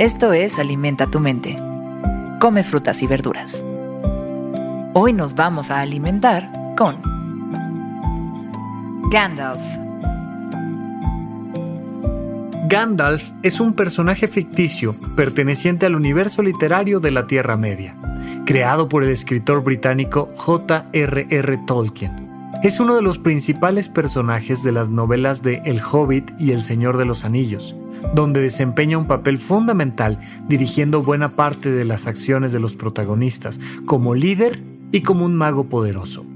Esto es Alimenta tu mente. Come frutas y verduras. Hoy nos vamos a alimentar con Gandalf. Gandalf es un personaje ficticio perteneciente al universo literario de la Tierra Media, creado por el escritor británico J.R.R. Tolkien. Es uno de los principales personajes de las novelas de El Hobbit y El Señor de los Anillos, donde desempeña un papel fundamental dirigiendo buena parte de las acciones de los protagonistas, como líder y como un mago poderoso.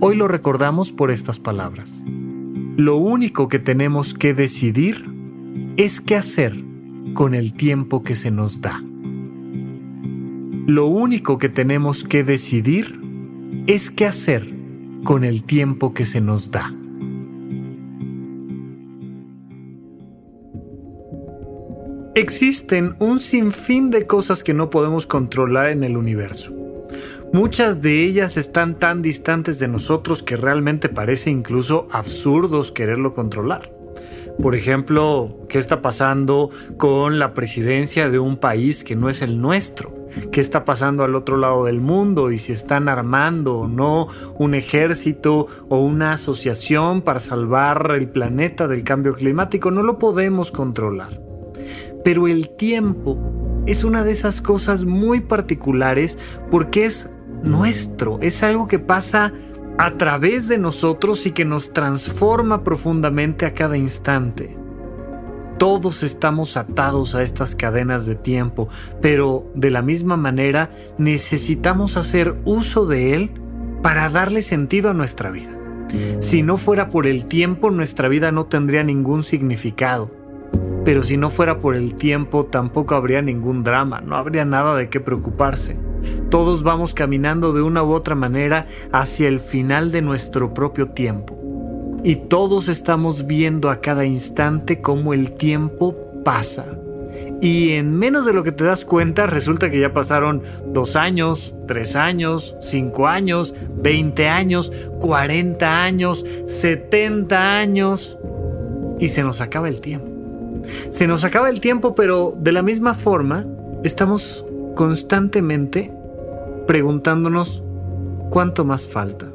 Hoy lo recordamos por estas palabras. Lo único que tenemos que decidir es qué hacer con el tiempo que se nos da. Lo único que tenemos que decidir es qué hacer con el tiempo que se nos da. Existen un sinfín de cosas que no podemos controlar en el universo. Muchas de ellas están tan distantes de nosotros que realmente parece incluso absurdos quererlo controlar. Por ejemplo, ¿qué está pasando con la presidencia de un país que no es el nuestro? ¿Qué está pasando al otro lado del mundo? Y si están armando o no un ejército o una asociación para salvar el planeta del cambio climático, no lo podemos controlar. Pero el tiempo es una de esas cosas muy particulares porque es nuestro, es algo que pasa a través de nosotros y que nos transforma profundamente a cada instante. Todos estamos atados a estas cadenas de tiempo, pero de la misma manera necesitamos hacer uso de él para darle sentido a nuestra vida. Si no fuera por el tiempo, nuestra vida no tendría ningún significado. Pero si no fuera por el tiempo, tampoco habría ningún drama, no habría nada de qué preocuparse. Todos vamos caminando de una u otra manera hacia el final de nuestro propio tiempo. Y todos estamos viendo a cada instante cómo el tiempo pasa. Y en menos de lo que te das cuenta, resulta que ya pasaron dos años, tres años, cinco años, veinte años, cuarenta años, setenta años. Y se nos acaba el tiempo. Se nos acaba el tiempo, pero de la misma forma, estamos constantemente preguntándonos cuánto más falta.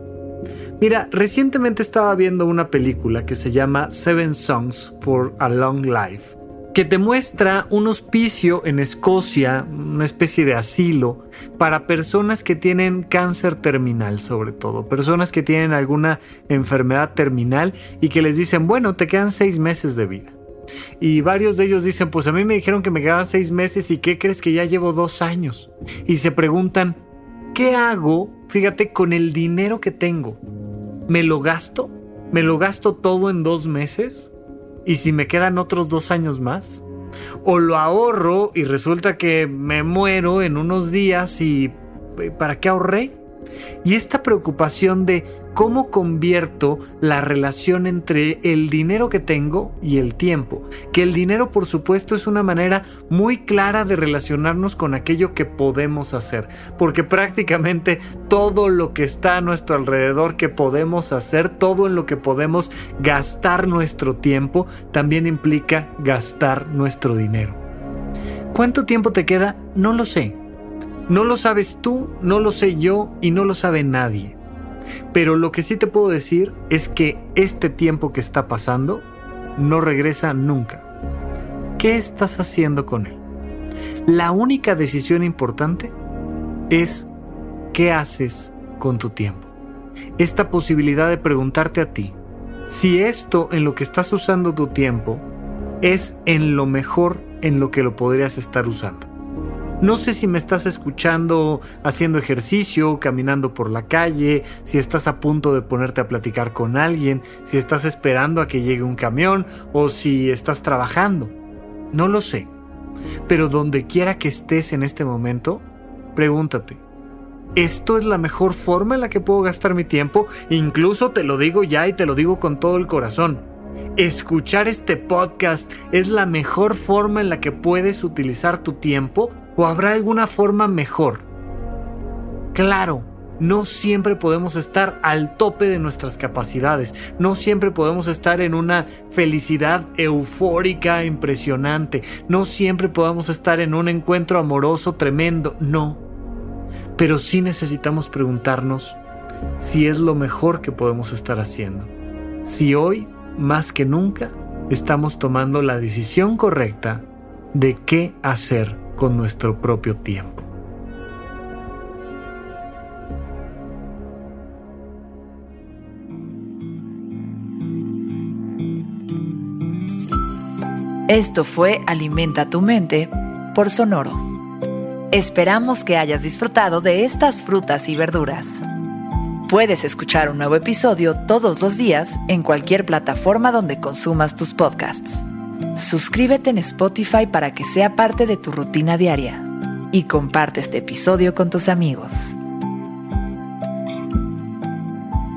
Mira, recientemente estaba viendo una película que se llama Seven Songs for a Long Life, que te muestra un hospicio en Escocia, una especie de asilo, para personas que tienen cáncer terminal sobre todo, personas que tienen alguna enfermedad terminal y que les dicen, bueno, te quedan seis meses de vida. Y varios de ellos dicen, pues a mí me dijeron que me quedaban seis meses y ¿qué crees que ya llevo dos años? Y se preguntan, ¿qué hago, fíjate, con el dinero que tengo? ¿Me lo gasto? ¿Me lo gasto todo en dos meses? ¿Y si me quedan otros dos años más? ¿O lo ahorro y resulta que me muero en unos días y ¿para qué ahorré? Y esta preocupación de cómo convierto la relación entre el dinero que tengo y el tiempo. Que el dinero, por supuesto, es una manera muy clara de relacionarnos con aquello que podemos hacer. Porque prácticamente todo lo que está a nuestro alrededor que podemos hacer, todo en lo que podemos gastar nuestro tiempo, también implica gastar nuestro dinero. ¿Cuánto tiempo te queda? No lo sé. No lo sabes tú, no lo sé yo y no lo sabe nadie. Pero lo que sí te puedo decir es que este tiempo que está pasando no regresa nunca. ¿Qué estás haciendo con él? La única decisión importante es qué haces con tu tiempo. Esta posibilidad de preguntarte a ti si esto en lo que estás usando tu tiempo es en lo mejor en lo que lo podrías estar usando. No sé si me estás escuchando haciendo ejercicio, caminando por la calle, si estás a punto de ponerte a platicar con alguien, si estás esperando a que llegue un camión o si estás trabajando. No lo sé. Pero donde quiera que estés en este momento, pregúntate, ¿esto es la mejor forma en la que puedo gastar mi tiempo? Incluso te lo digo ya y te lo digo con todo el corazón. ¿Escuchar este podcast es la mejor forma en la que puedes utilizar tu tiempo o habrá alguna forma mejor? Claro, no siempre podemos estar al tope de nuestras capacidades, no siempre podemos estar en una felicidad eufórica impresionante, no siempre podemos estar en un encuentro amoroso tremendo, no. Pero sí necesitamos preguntarnos si es lo mejor que podemos estar haciendo. Si hoy, más que nunca, estamos tomando la decisión correcta de qué hacer con nuestro propio tiempo. Esto fue Alimenta tu mente por Sonoro. Esperamos que hayas disfrutado de estas frutas y verduras. Puedes escuchar un nuevo episodio todos los días en cualquier plataforma donde consumas tus podcasts. Suscríbete en Spotify para que sea parte de tu rutina diaria y comparte este episodio con tus amigos.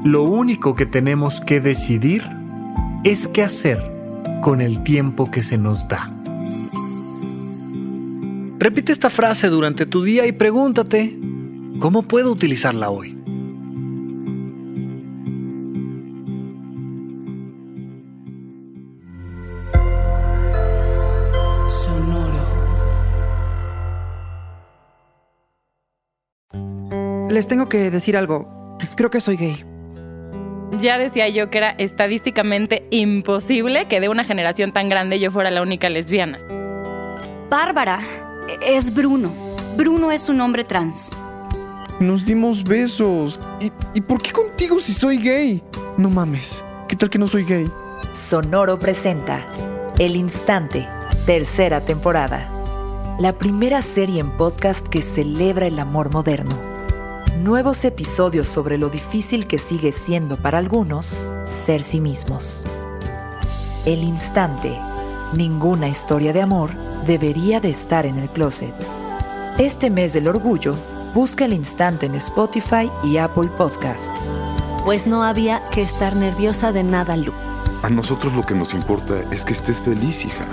Lo único que tenemos que decidir es qué hacer con el tiempo que se nos da. Repite esta frase durante tu día y pregúntate, ¿cómo puedo utilizarla hoy? Les tengo que decir algo. Creo que soy gay. Ya decía yo que era estadísticamente imposible que de una generación tan grande yo fuera la única lesbiana. Bárbara, es Bruno. Bruno es un hombre trans. Nos dimos besos. ¿Y, ¿Y por qué contigo si soy gay? No mames. ¿Qué tal que no soy gay? Sonoro presenta El Instante, tercera temporada. La primera serie en podcast que celebra el amor moderno. Nuevos episodios sobre lo difícil que sigue siendo para algunos ser sí mismos. El Instante. Ninguna historia de amor debería de estar en el closet. Este mes del orgullo, busca el instante en Spotify y Apple Podcasts. Pues no había que estar nerviosa de nada, Lu. A nosotros lo que nos importa es que estés feliz, hija.